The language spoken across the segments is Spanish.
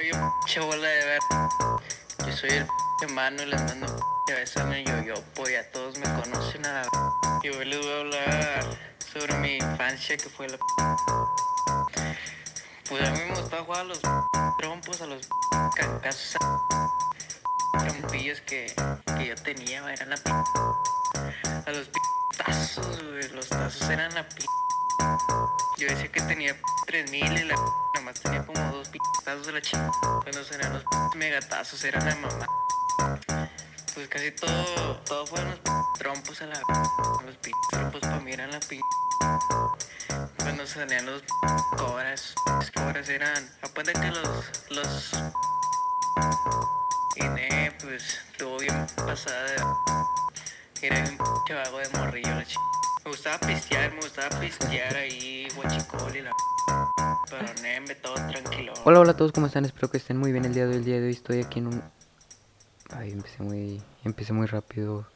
Oye, pinche bola de ver. Yo soy el hermano y les mando un beso en el yoyopo y a todos me conocen a la Y hoy les voy a hablar sobre mi infancia que fue la Pues a mí me gustaba jugar a los trompos, a los cacazos, trompillos que, que yo tenía, eran la. A los tazos, güey, los tazos eran la p. Yo decía que tenía 3000 y la nada más tenía como dos tazos de la chica. Cuando eran los megatazos, eran la mamá. Pues casi todo, todo fueron los trompos a la Los trompos para mí eran la p. Cuando salían los cobras, los cobras eran. Apuérdate que los, los. Y ne, pues, estuvo bien pasada. Era un chavago de morrillo la chica. Me gustaba pistear, me gustaba pistear ahí, guachicol y la... Pero todo tranquilo. Hola, hola a todos, ¿cómo están? Espero que estén muy bien el día de hoy. El día de hoy estoy aquí en un... Ay, empecé muy, empecé muy rápido.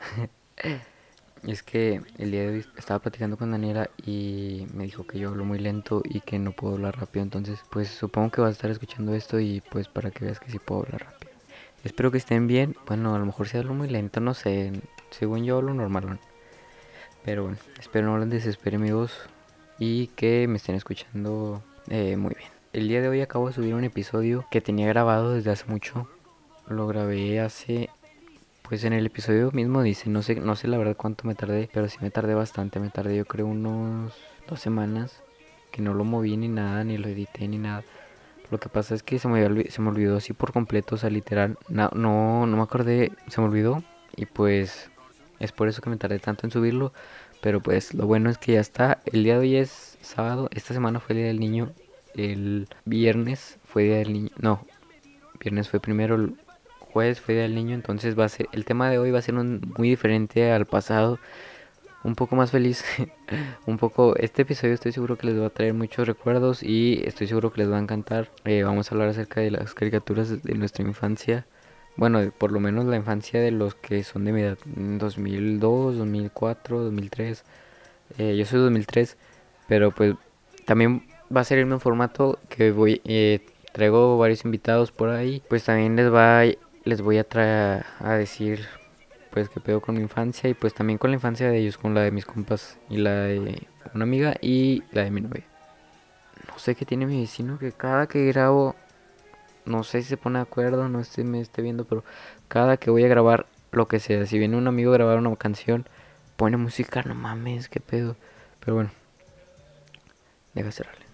es que el día de hoy estaba platicando con Daniela y me dijo que yo hablo muy lento y que no puedo hablar rápido. Entonces, pues supongo que vas a estar escuchando esto y pues para que veas que sí puedo hablar rápido. Espero que estén bien. Bueno, a lo mejor si hablo muy lento, no sé. Según yo hablo normal. Pero bueno, espero no les desespere amigos y que me estén escuchando eh, muy bien. El día de hoy acabo de subir un episodio que tenía grabado desde hace mucho. Lo grabé hace pues en el episodio mismo dice, no sé, no sé la verdad cuánto me tardé, pero sí me tardé bastante, me tardé yo creo unos dos semanas que no lo moví ni nada, ni lo edité ni nada. Lo que pasa es que se me, se me olvidó así por completo, o sea, literal, no, no, no me acordé, se me olvidó y pues es por eso que me tardé tanto en subirlo. Pero pues lo bueno es que ya está. El día de hoy es sábado. Esta semana fue el día del niño. El viernes fue día del niño. No, viernes fue primero. El jueves fue día del niño. Entonces va a ser. El tema de hoy va a ser muy diferente al pasado. Un poco más feliz. un poco. Este episodio estoy seguro que les va a traer muchos recuerdos. Y estoy seguro que les va a encantar. Eh, vamos a hablar acerca de las caricaturas de nuestra infancia bueno, por lo menos la infancia de los que son de mi edad, 2002, 2004, 2003. yo soy 2003, pero pues también va a ser el mismo formato que voy, eh, traigo varios invitados por ahí, pues también les va, les voy a traer a decir pues que pedo con mi infancia y pues también con la infancia de ellos, con la de mis compas y la de una amiga y la de mi novia. No sé qué tiene mi vecino que cada que grabo no sé si se pone de acuerdo, no sé si me esté viendo, pero cada que voy a grabar lo que sea, si viene un amigo a grabar una canción, pone música, no mames, qué pedo. Pero bueno, deja cerrarle.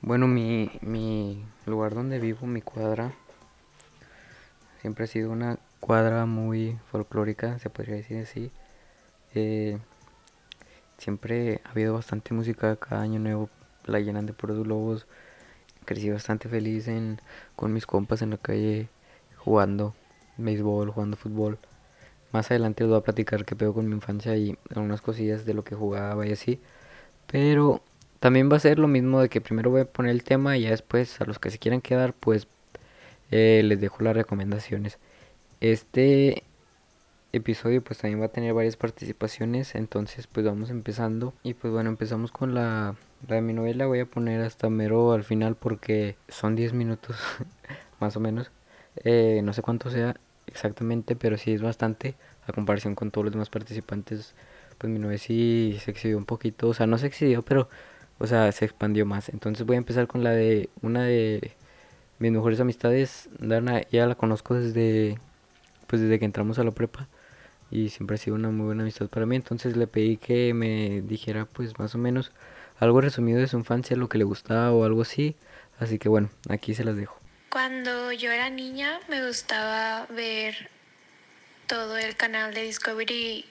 Bueno, mi, mi lugar donde vivo, mi cuadra, siempre ha sido una cuadra muy folclórica, se podría decir así. Eh, siempre ha habido bastante música, cada año nuevo la llenan de puros lobos crecí bastante feliz en, con mis compas en la calle jugando béisbol, jugando fútbol. Más adelante les voy a platicar qué pedo con mi infancia y algunas cosillas de lo que jugaba y así. Pero también va a ser lo mismo de que primero voy a poner el tema y ya después a los que se quieran quedar pues eh, les dejo las recomendaciones. Este episodio pues también va a tener varias participaciones, entonces pues vamos empezando y pues bueno empezamos con la, la de mi novela, voy a poner hasta mero al final porque son 10 minutos más o menos, eh, no sé cuánto sea exactamente, pero sí es bastante a comparación con todos los demás participantes, pues mi novela sí se excedió un poquito, o sea no se excedió pero o sea se expandió más, entonces voy a empezar con la de una de mis mejores amistades, Dana ya la conozco desde pues desde que entramos a la prepa y siempre ha sido una muy buena amistad para mí. Entonces le pedí que me dijera pues más o menos algo resumido de su infancia, lo que le gustaba o algo así. Así que bueno, aquí se las dejo. Cuando yo era niña me gustaba ver todo el canal de Discovery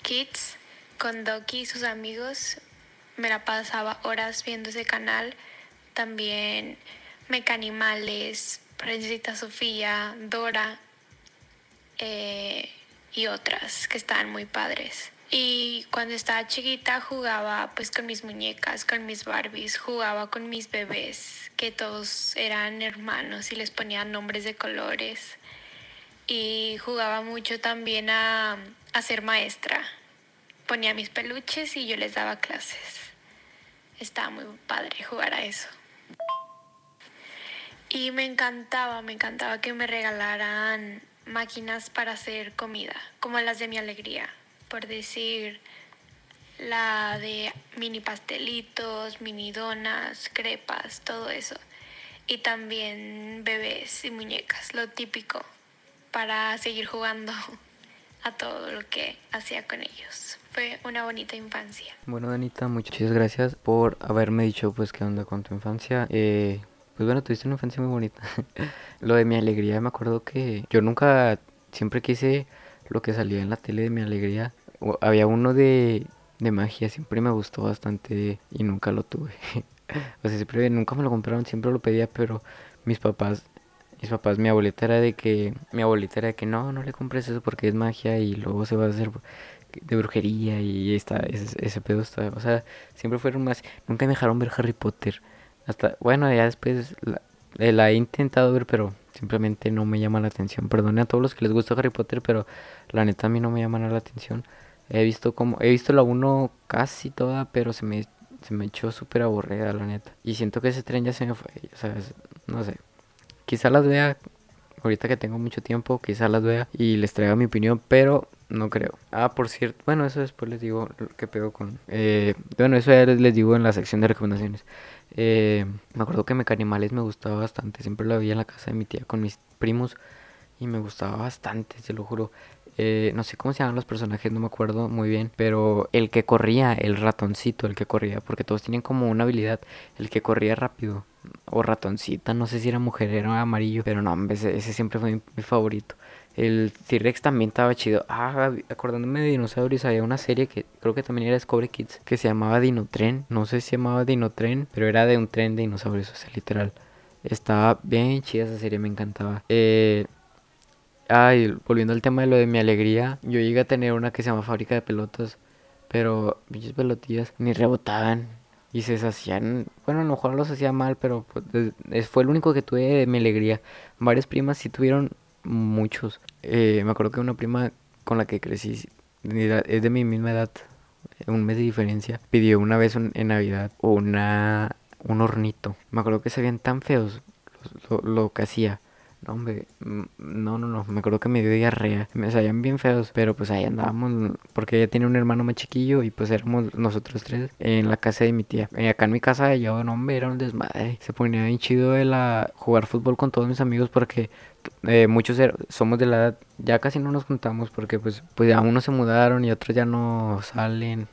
Kids con Doki y sus amigos. Me la pasaba horas viendo ese canal. También Mecanimales, Princesita Sofía, Dora. Eh, y otras que estaban muy padres. Y cuando estaba chiquita jugaba pues con mis muñecas, con mis Barbies, jugaba con mis bebés, que todos eran hermanos y les ponía nombres de colores. Y jugaba mucho también a, a ser maestra. Ponía mis peluches y yo les daba clases. Estaba muy padre jugar a eso. Y me encantaba, me encantaba que me regalaran máquinas para hacer comida, como las de mi alegría, por decir la de mini pastelitos, mini donas, crepas, todo eso. Y también bebés y muñecas, lo típico, para seguir jugando a todo lo que hacía con ellos. Fue una bonita infancia. Bueno, Danita, muchas gracias por haberme dicho pues qué onda con tu infancia. Eh, pues bueno, tuviste una infancia muy bonita. lo de mi alegría, me acuerdo que yo nunca, siempre quise lo que salía en la tele de mi alegría. Había uno de, de magia, siempre me gustó bastante y nunca lo tuve. o sea, siempre, nunca me lo compraron, siempre lo pedía, pero mis papás, mis papás, mi abuelita era de que, mi abuelita era de que no, no le compres eso porque es magia y luego se va a hacer de brujería y está, ese, ese pedo está, o sea, siempre fueron más, nunca me dejaron ver Harry Potter. Hasta, bueno, ya después la, eh, he intentado ver, pero simplemente no me llama la atención. Perdone a todos los que les gusta Harry Potter, pero la neta a mí no me llama la atención. He visto como, he visto la 1 casi toda, pero se me, se me echó súper aburrida, la neta. Y siento que ese tren ya se me fue, o sea, no sé. Quizá las vea ahorita que tengo mucho tiempo, quizá las vea y les traiga mi opinión, pero no creo. Ah, por cierto, bueno, eso después les digo lo que pedo con... eh, bueno, eso ya les, digo en la sección de recomendaciones. Eh, me acuerdo que Mecanimales me gustaba bastante, siempre la veía en la casa de mi tía con mis primos y me gustaba bastante, se lo juro. Eh, no sé cómo se llaman los personajes, no me acuerdo muy bien, pero el que corría, el ratoncito, el que corría, porque todos tienen como una habilidad, el que corría rápido, o ratoncita, no sé si era mujer, era amarillo, pero no, ese, ese siempre fue mi, mi favorito. El T-Rex también estaba chido. Ah, acordándome de dinosaurios, había una serie que creo que también era Discovery Kids, que se llamaba Dinotren, no sé si se llamaba Dinotren, pero era de un tren de dinosaurios, o sea, literal. Estaba bien chida esa serie, me encantaba. Eh, Ay, volviendo al tema de lo de mi alegría, yo llegué a tener una que se llama fábrica de pelotas, pero pinches pelotillas ni rebotaban y se deshacían. Bueno, a lo mejor los hacía mal, pero pues, fue el único que tuve de mi alegría. Varias primas sí tuvieron muchos. Eh, me acuerdo que una prima con la que crecí es de mi misma edad, un mes de diferencia, pidió una vez en Navidad una un hornito. Me acuerdo que se veían tan feos lo, lo que hacía. No, hombre, mm, no, no, no, me acuerdo que me dio diarrea, me salían bien feos, pero pues ahí andábamos, porque ella tiene un hermano más chiquillo y pues éramos nosotros tres en la casa de mi tía. Eh, acá en mi casa yo, no, hombre, era un desmadre, se ponía bien chido de la jugar fútbol con todos mis amigos porque eh, muchos er- somos de la edad, ya casi no nos juntamos porque pues, pues ya unos se mudaron y otros ya no salen,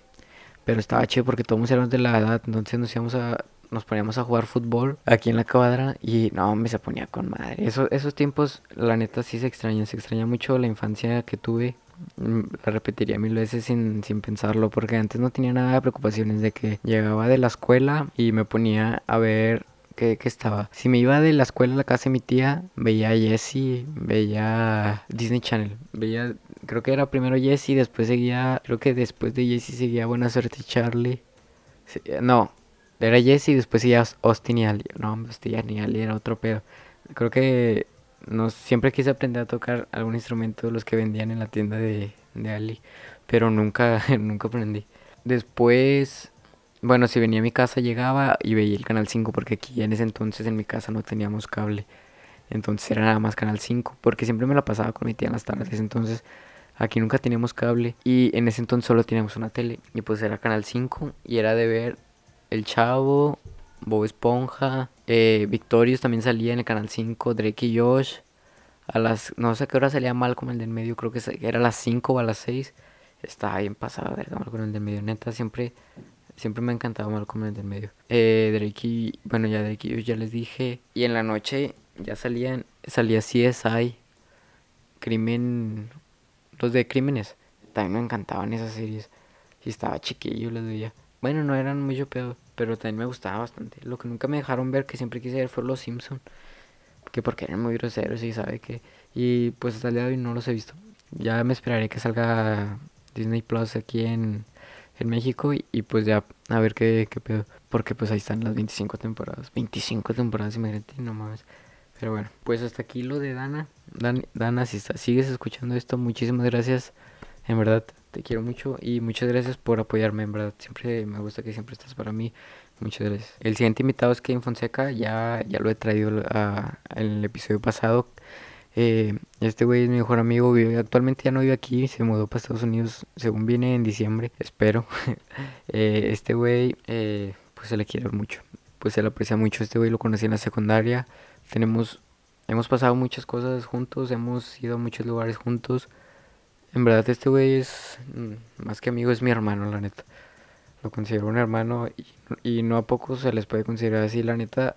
pero estaba chido porque todos éramos de la edad, entonces nos íbamos a nos poníamos a jugar fútbol aquí en la cuadra y no, me se ponía con madre. Eso, esos tiempos, la neta, sí se extrañan. Se extraña mucho la infancia que tuve. Mm, La repetiría mil veces sin, sin pensarlo porque antes no tenía nada de preocupaciones de que llegaba de la escuela y me ponía a ver qué, qué estaba. Si me iba de la escuela a la casa de mi tía, veía a Jessie, veía Disney Channel, veía, creo que era primero Jessie, después seguía, creo que después de Jessie seguía Buena Suerte Charlie. No, era Jesse y después Aus- Austin y Ali. No, Austin y Ali era otro pedo. Creo que no, siempre quise aprender a tocar algún instrumento de los que vendían en la tienda de, de Ali, pero nunca, nunca aprendí. Después, bueno, si venía a mi casa llegaba y veía el canal 5 porque aquí en ese entonces en mi casa no teníamos cable. Entonces era nada más canal 5 porque siempre me la pasaba con mi tía en las tardes. Entonces aquí nunca teníamos cable y en ese entonces solo teníamos una tele y pues era canal 5 y era de ver el Chavo, Bob Esponja, eh, Victorious también salía en el canal 5, Drake y Josh. A las, no sé qué hora salía Malcolm el del medio, creo que era a las 5 o a las 6. Estaba bien pasado, verga, Malcolm el del medio. Neta, siempre, siempre me ha encantado Malcolm el del medio. Eh, Drake y, bueno, ya Drake y Josh ya les dije. Y en la noche ya salían, salía CSI, Crimen, los de Crímenes. También me encantaban esas series. Y estaba chiquillo, les veía. Bueno, no eran mucho pedo, pero también me gustaba bastante. Lo que nunca me dejaron ver, que siempre quise ver, fue Los Simpson Que porque eran muy groseros y sabe que... Y pues hasta el día de hoy no los he visto. Ya me esperaré que salga Disney Plus aquí en, en México y, y pues ya a ver qué, qué pedo. Porque pues ahí están las 25 temporadas. 25 temporadas, imagínate, no mames. Pero bueno, pues hasta aquí lo de Dana. Dan- Dana, si está- sigues escuchando esto, muchísimas gracias. En verdad, te quiero mucho y muchas gracias por apoyarme. En verdad, siempre me gusta que siempre estás para mí. Muchas gracias. El siguiente invitado es Kevin Fonseca, ya, ya lo he traído a, en el episodio pasado. Eh, este güey es mi mejor amigo, vive, actualmente ya no vive aquí, se mudó para Estados Unidos, según viene en diciembre, espero. Eh, este güey, eh, pues se le quiere mucho, pues se le aprecia mucho. Este güey lo conocí en la secundaria, tenemos, hemos pasado muchas cosas juntos, hemos ido a muchos lugares juntos. En verdad este güey es, mm, más que amigo, es mi hermano, la neta. Lo considero un hermano y, y no a pocos se les puede considerar así, la neta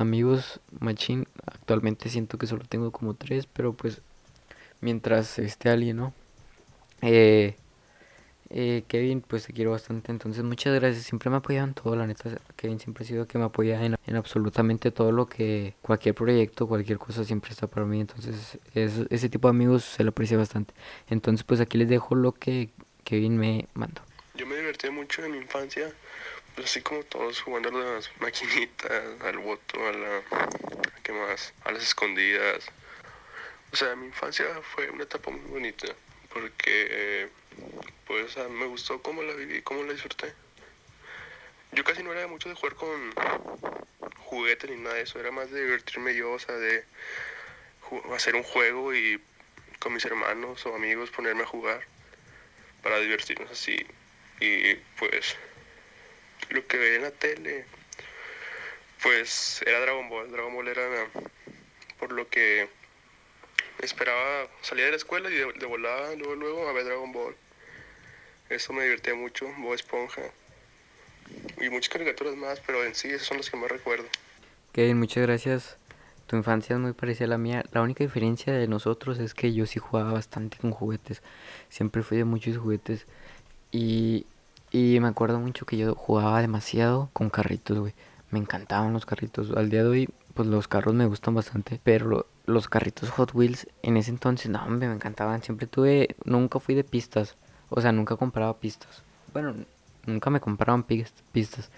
amigos machín actualmente siento que solo tengo como tres pero pues mientras esté alguien no eh, eh, Kevin pues te quiero bastante entonces muchas gracias siempre me apoyaban todo la neta Kevin siempre ha sido que me apoya en, en, absolutamente todo lo que cualquier proyecto cualquier cosa siempre está para mí entonces es, ese tipo de amigos se lo aprecia bastante entonces pues aquí les dejo lo que Kevin me mandó yo me divertí mucho en mi infancia pues así como todos jugando a las maquinitas, al voto, a la. ¿Qué más? A las escondidas. O sea, mi infancia fue una etapa muy bonita porque, pues, me gustó cómo la viví, cómo la disfruté. Yo casi no era mucho de jugar con juguetes ni nada de eso, era más de divertirme yo, o sea, de hacer un juego y con mis hermanos o amigos ponerme a jugar para divertirnos así. Y pues lo que veía en la tele, pues era Dragon Ball. Dragon Ball era por lo que esperaba salir de la escuela y de, de luego, luego a ver Dragon Ball. Eso me divertía mucho, Bob Esponja. Y muchas caricaturas más, pero en sí esos son los que más recuerdo. Kevin, muchas gracias. Tu infancia es muy parecida a la mía. La única diferencia de nosotros es que yo sí jugaba bastante con juguetes. Siempre fui de muchos juguetes. Y y me acuerdo mucho que yo jugaba demasiado con carritos, güey. Me encantaban los carritos. Al día de hoy, pues los carros me gustan bastante. Pero los carritos Hot Wheels en ese entonces, no, hombre, me encantaban. Siempre tuve, nunca fui de pistas. O sea, nunca compraba pistas. Bueno, nunca me compraban pistas.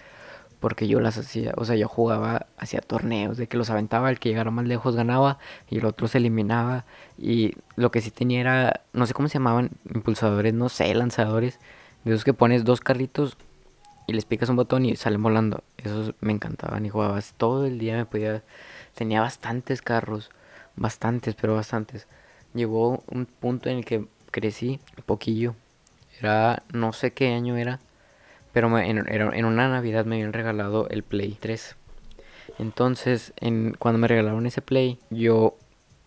Porque yo las hacía, o sea, yo jugaba, hacía torneos de que los aventaba, el que llegara más lejos ganaba y el otro se eliminaba. Y lo que sí tenía era, no sé cómo se llamaban, impulsadores, no sé, lanzadores de esos que pones dos carritos y les picas un botón y salen volando. Esos me encantaban y jugabas todo el día. Me podía. Tenía bastantes carros. Bastantes, pero bastantes. Llegó un punto en el que crecí un poquillo. Era. No sé qué año era. Pero en, en una Navidad me habían regalado el Play 3. Entonces, en, cuando me regalaron ese Play, yo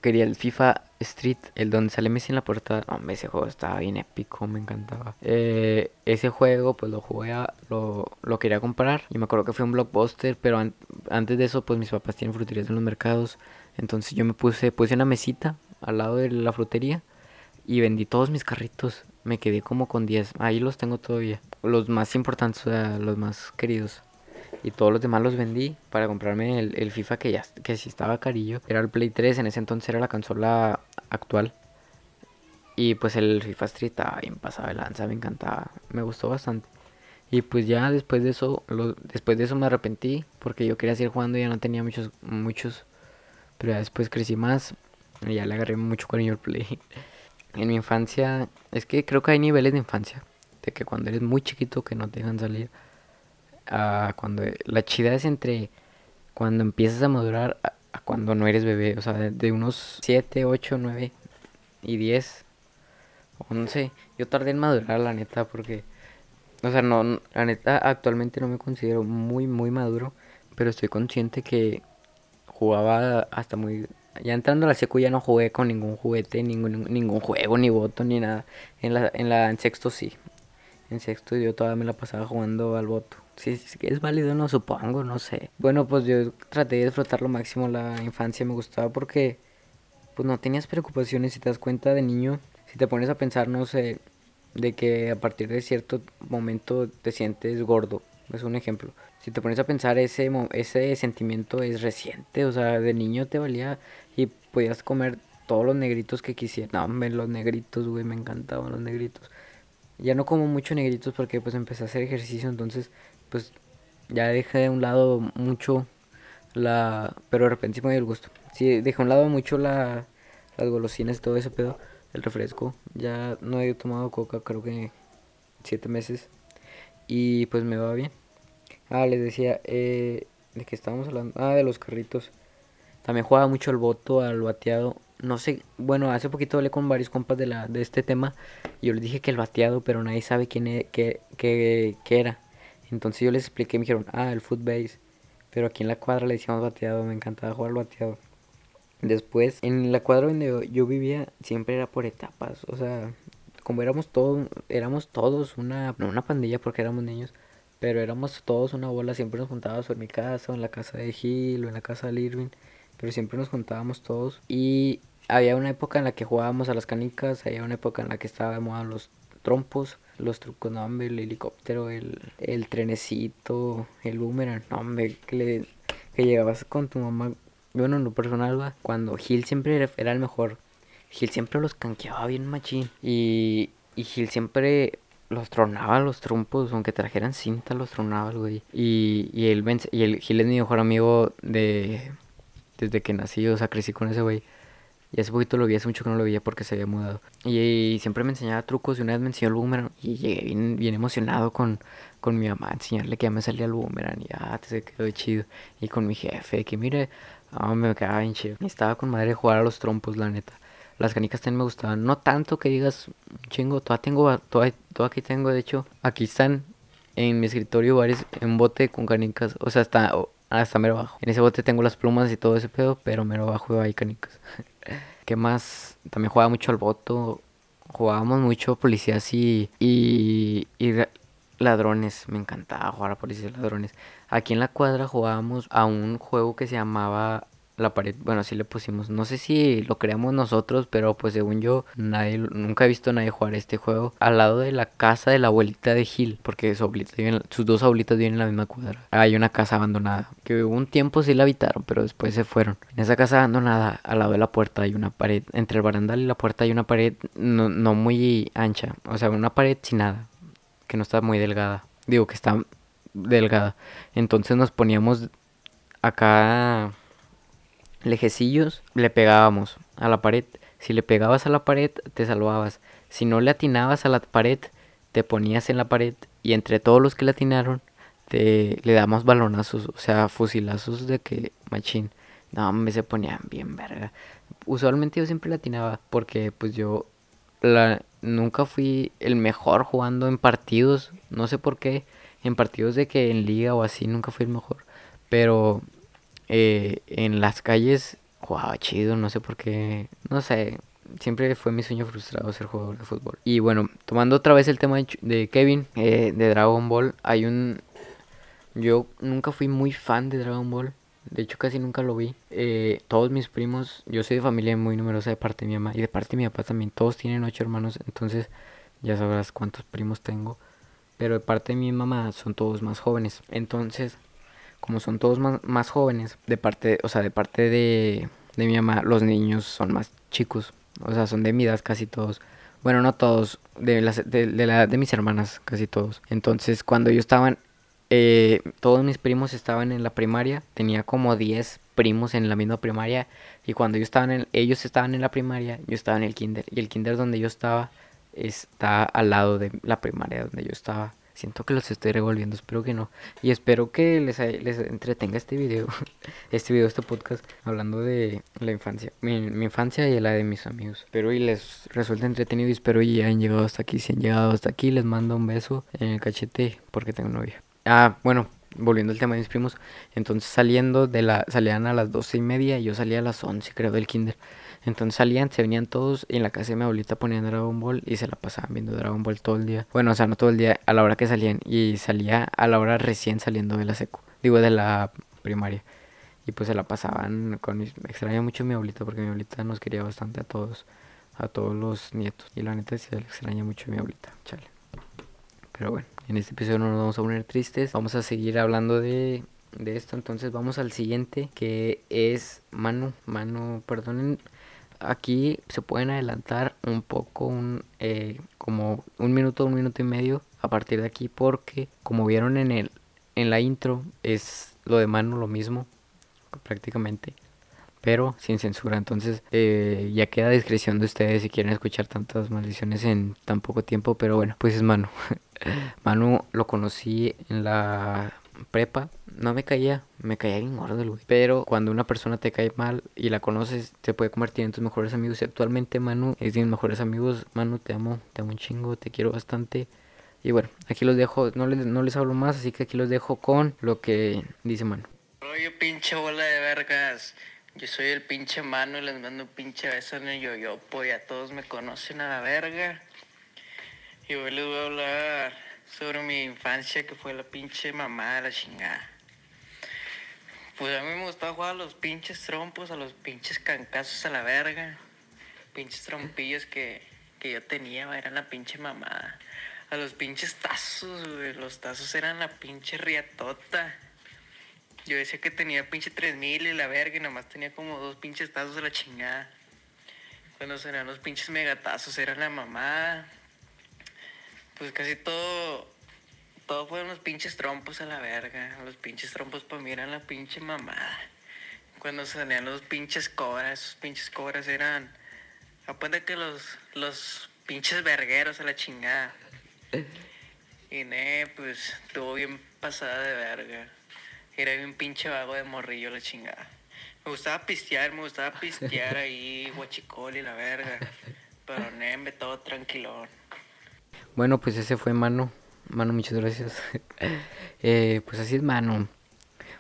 quería el FIFA Street, el donde sale Messi en la puerta. Hombre, ese juego estaba bien épico, me encantaba. Eh, ese juego, pues lo jugué, a, lo, lo, quería comprar. Y me acuerdo que fue un blockbuster, pero antes de eso, pues mis papás tienen fruterías en los mercados. Entonces yo me puse, puse una mesita al lado de la frutería y vendí todos mis carritos. Me quedé como con 10. Ahí los tengo todavía. Los más importantes, o sea, los más queridos y todos los demás los vendí para comprarme el, FIFA que ya que sí estaba carillo. Era el Play 3, en ese entonces era la consola actual. Y pues el FIFA Street estaba bien pasado de lanza, me encantaba, me gustó bastante. Y pues ya después de eso, después de eso me arrepentí porque yo quería seguir jugando y ya no tenía muchos, muchos. Pero ya después crecí más y ya le agarré mucho cariño al Play. En mi infancia, es que creo que hay niveles de infancia. De que cuando eres muy chiquito que no te dejan salir cuando la chida es entre cuando empiezas a madurar a, cuando no eres bebé, o sea, de, unos 7, 8, 9 y 10, 11. Yo tardé en madurar, la neta, porque, o sea, no, la neta, actualmente no me considero muy, muy maduro, pero estoy consciente que jugaba hasta muy... Ya entrando a la secu ya no jugué con ningún juguete, ningún, ningún juego, ni voto, ni nada. En la, en la en sexto sí. En sexto yo todavía me la pasaba jugando al voto. Si es válido, no supongo, no sé. Bueno, pues yo traté de disfrutar lo máximo la infancia, me gustaba porque pues no tenías preocupaciones si te das cuenta de niño, si te pones a pensar, no sé, de que a partir de cierto momento te sientes gordo, es un ejemplo. Si te pones a pensar ese ese sentimiento es reciente, o sea, de niño te valía podías comer todos los negritos que quisieras. No, hombre, los negritos, güey, me encantaban los negritos. Ya no como mucho negritos porque pues empecé a hacer ejercicio, entonces pues ya dejé de un lado mucho la... Pero de repente sí me dio el gusto. Sí, dejé a un lado mucho la, las golosinas y todo ese pedo. El refresco. Ya no he tomado coca creo que siete meses. Y pues me va bien. Ah, les decía, eh, de que estábamos hablando. Ah, de los carritos. También jugaba mucho al voto, al bateado. No sé, bueno, hace poquito hablé con varios compas de, la, de este tema. Y yo les dije que el bateado, pero nadie sabe quién e- qué, qué, qué era. Entonces yo les expliqué me dijeron, ah, el footbase. Pero aquí en la cuadra le decíamos bateado, me encantaba jugar al bateado. Después, en la cuadra donde yo, yo vivía, siempre era por etapas. O sea, como éramos todos, éramos todos una, no una pandilla porque éramos niños, pero éramos todos una bola, siempre nos juntábamos en mi casa, o en la casa de Gil, o en la casa de Irving, pero siempre nos juntábamos todos. Y había una época en la que jugábamos a las canicas, había una época en la que estaba de moda los trompos, los trucos, no, hombre, el helicóptero, el, el trenecito, el boomerang, no, hombre, que, le, que llegabas con tu mamá. Bueno, en lo personal, va, cuando Gil siempre era, el mejor, Gil siempre los canqueaba bien machín. Y, y Gil siempre los tronaba los trompos, aunque trajeran cinta, los tronaba güey. Y, y él y el Gil es mi mejor amigo de desde que nací, o sea, crecí con ese güey. Y hace poquito lo vi, hace mucho que no lo veía porque se había mudado. Y, siempre me enseñaba trucos y una vez me enseñó el boomerang y llegué bien, bien emocionado con, con mi mamá enseñarle que ya me salía el boomerang y ah, te se quedó chido. Y con mi jefe, que mire, ah, me quedaba bien chido. Y estaba con madre jugar a los trompos, la neta. Las canicas también me gustaban. No tanto que digas, chingo, todavía tengo, todavía, todavía aquí tengo, de hecho, aquí están en mi escritorio varios, en bote con canicas. O sea, hasta, hasta mero abajo. En ese bote tengo las plumas y todo ese pedo, pero mero abajo hay canicas. ¿Qué más? También jugaba mucho al voto. Jugábamos mucho policías y, y, y ladrones. Me encantaba jugar a policías y ladrones. Aquí en la cuadra jugábamos a un juego que se llamaba La Pared. Bueno, así le pusimos. No sé si lo creamos nosotros, pero pues según yo, nadie, nunca he visto a nadie jugar este juego. Al lado de la casa de la abuelita de Gil, porque su sus dos abuelitas viven en la misma cuadra. Hay una casa abandonada, que un tiempo sí la habitaron, pero después se fueron. En esa casa abandonada, al lado de la puerta hay una pared. Entre el barandal y la puerta hay una pared no, no muy ancha. O sea, una pared sin nada, que no está muy delgada. Digo que está delgada. Entonces nos poníamos acá lejecillos, le pegábamos a la pared. Si le pegabas a la pared, te salvabas. Si no le atinabas a la pared, te ponías en la pared y entre todos los que le atinaron, te, le damos balonazos, o sea, fusilazos de que machín. No, me se ponían bien verga. Usualmente yo siempre le atinaba porque pues yo la, nunca fui el mejor jugando en partidos, no sé por qué, en partidos de que en liga o así nunca fui el mejor, pero eh, en las calles jugaba chido, no sé por qué, no sé, siempre fue mi sueño frustrado ser jugador de fútbol. Y bueno, tomando otra vez el tema de, Kevin, eh, de Dragon Ball, hay un... Yo nunca fui muy fan de Dragon Ball. De hecho, casi nunca lo vi. Eh, todos mis primos, yo soy de familia muy numerosa de parte de mi mamá y de parte de mi papá también. Todos tienen ocho hermanos, entonces ya sabrás cuántos primos tengo. Pero de parte de mi mamá son todos más jóvenes. Entonces, como son todos más, más jóvenes, de parte, o sea, de parte de, de mi mamá, los niños son más chicos. O sea, son de mi edad casi todos. Bueno, no todos, de, las, de, de la edad de mis hermanas, casi todos. Entonces, cuando yo estaban, eh, todos mis primos estaban en la primaria, tenía como 10 primos en la misma primaria. Y cuando yo estaban en, ellos estaban en la primaria, yo estaba en el kinder. Y el kinder donde yo estaba está al lado de la primaria donde yo estaba. Siento que los estoy revolviendo, espero que no. Y espero que les, les entretenga este video, este video, este podcast, hablando de la infancia, mi, mi, infancia y la de mis amigos. Espero y les resulte entretenido y espero y hayan llegado hasta aquí. Si han llegado hasta aquí, les mando un beso en el cachete porque tengo novia. Ah, bueno, volviendo al tema de mis primos, entonces saliendo de la, salían a las doce y media y yo salía a las once, creo, del kinder. Entonces salían, se venían todos y en la casa de mi abuelita ponían Dragon Ball y se la pasaban viendo Dragon Ball todo el día. Bueno, o sea, no todo el día, a la hora que salían. Y salía a la hora recién saliendo de la secu, digo, de la primaria. Y pues se la pasaban con. Me extraña mucho mi abuelita porque mi abuelita nos quería bastante a todos, a todos los nietos. Y la neta sí le extraña mucho a mi abuelita, chale. Pero bueno, en este episodio no nos vamos a poner tristes. Vamos a seguir hablando de, de esto. Entonces vamos al siguiente que es Manu. Manu, perdonen aquí se pueden adelantar un poco, un, eh, como un minuto, un minuto y medio a partir de aquí porque como vieron en el en la intro es lo de mano lo mismo prácticamente pero sin censura entonces eh, ya queda a discreción de ustedes si quieren escuchar tantas maldiciones en tan poco tiempo pero bueno pues es Manu Manu lo conocí en la prepa no me caía, me caía bien gordo el güey. Pero cuando una persona te cae mal y la conoces, te puede convertir en tus mejores amigos. Y actualmente Manu es de mis mejores amigos. Manu, te amo, te amo un chingo, te quiero bastante. Y bueno, aquí los dejo, no les, no les hablo más, así que aquí los dejo con lo que dice Manu. Oye, pinche bola de vergas. Yo soy el pinche mano y les mando un pinche beso en el yoyopo. Ya todos me conocen a la verga. Y hoy les voy a hablar sobre mi infancia que fue la pinche mamá de la chingada. Pues a mí me gustaba jugar a los pinches trompos, a los pinches cancazos a la verga. Pinches trompillos que, que yo tenía, eran la pinche mamada. A los pinches tazos. Los tazos eran la pinche riatota. Yo decía que tenía pinche 3000 y la verga y nomás tenía como dos pinches tazos de la chingada. Cuando serán los pinches megatazos, era la mamada. Pues casi todo, todo fueron los pinches trompos a la verga. Los pinches trompos para mí eran la pinche mamada. Cuando salían los pinches cobras, esos pinches cobras eran. Apunta que los, los pinches vergueros a la chingada. Y ne, pues estuvo bien pasada de verga. Era bien pinche vago de morrillo la chingada. Me gustaba pistear, me gustaba pistear ahí, guachicol y la verga. Pero nembe, todo tranquilón. Bueno, pues ese fue Mano. Mano, muchas gracias. eh, pues así es Mano.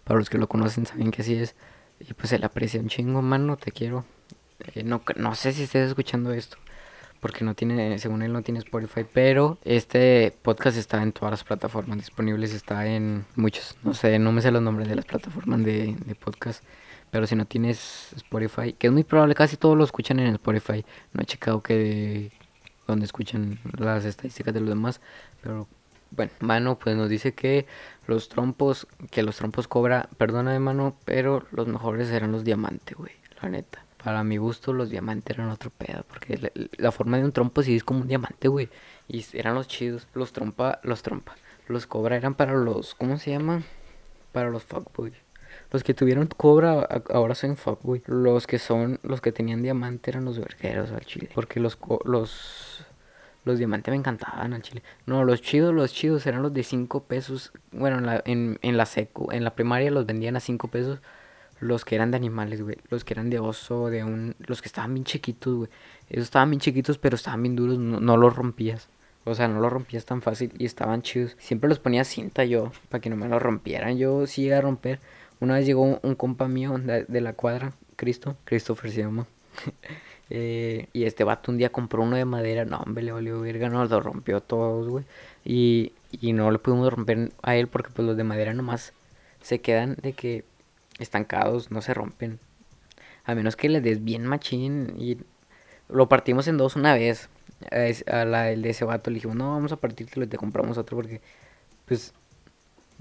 Para los que lo conocen saben que así es. Y pues se le aprecia un chingo, Mano, te quiero. Eh, no, no sé si estés escuchando esto. Porque no tiene, según él no tiene Spotify. Pero este podcast está en todas las plataformas disponibles. Está en muchos. No sé, no me sé los nombres de las plataformas de, de podcast. Pero si no tienes Spotify, que es muy probable, casi todos lo escuchan en Spotify. No he checado que donde escuchan las estadísticas de los demás. Pero bueno, Mano pues nos dice que los trompos, que los trompos cobra, perdona de mano, pero los mejores eran los diamantes, güey, la neta. Para mi gusto los diamantes eran otro pedo, porque la, forma de un trompo sí es como un diamante, güey. Y eran los chidos. Los trompa, los trompa. Los cobra eran para los, ¿cómo se llama? Para los fuckboys. Los que tuvieron cobra ahora son fuckboy. Los que son, los que tenían diamante eran los vergueros al chile. Porque los, los, los diamantes me encantaban al chile. No, los chidos, los chidos eran los de 5 pesos. Bueno, en la, en, en la secu, en la primaria los vendían a 5 pesos. Los que eran de animales, güey. Los que eran de oso, de un... Los que estaban bien chiquitos, güey. Esos estaban bien chiquitos, pero estaban bien duros. No, no los rompías. O sea, no los rompías tan fácil y estaban chidos. Siempre los ponía cinta yo, para que no me los rompieran. Yo sí iba a romper. Una vez llegó un, compa mío de, la cuadra, Cristo, Christopher se llama. eh, y este vato un día compró uno de madera, no, hombre, le valió verga, no, lo rompió todos, güey. Y, y no le pudimos romper a él porque pues los de madera nomás se quedan de que estancados, no se rompen. A menos que le des bien machín y lo partimos en dos una vez. A la el de ese vato le dijimos, no, vamos a partírtelo y te compramos otro porque pues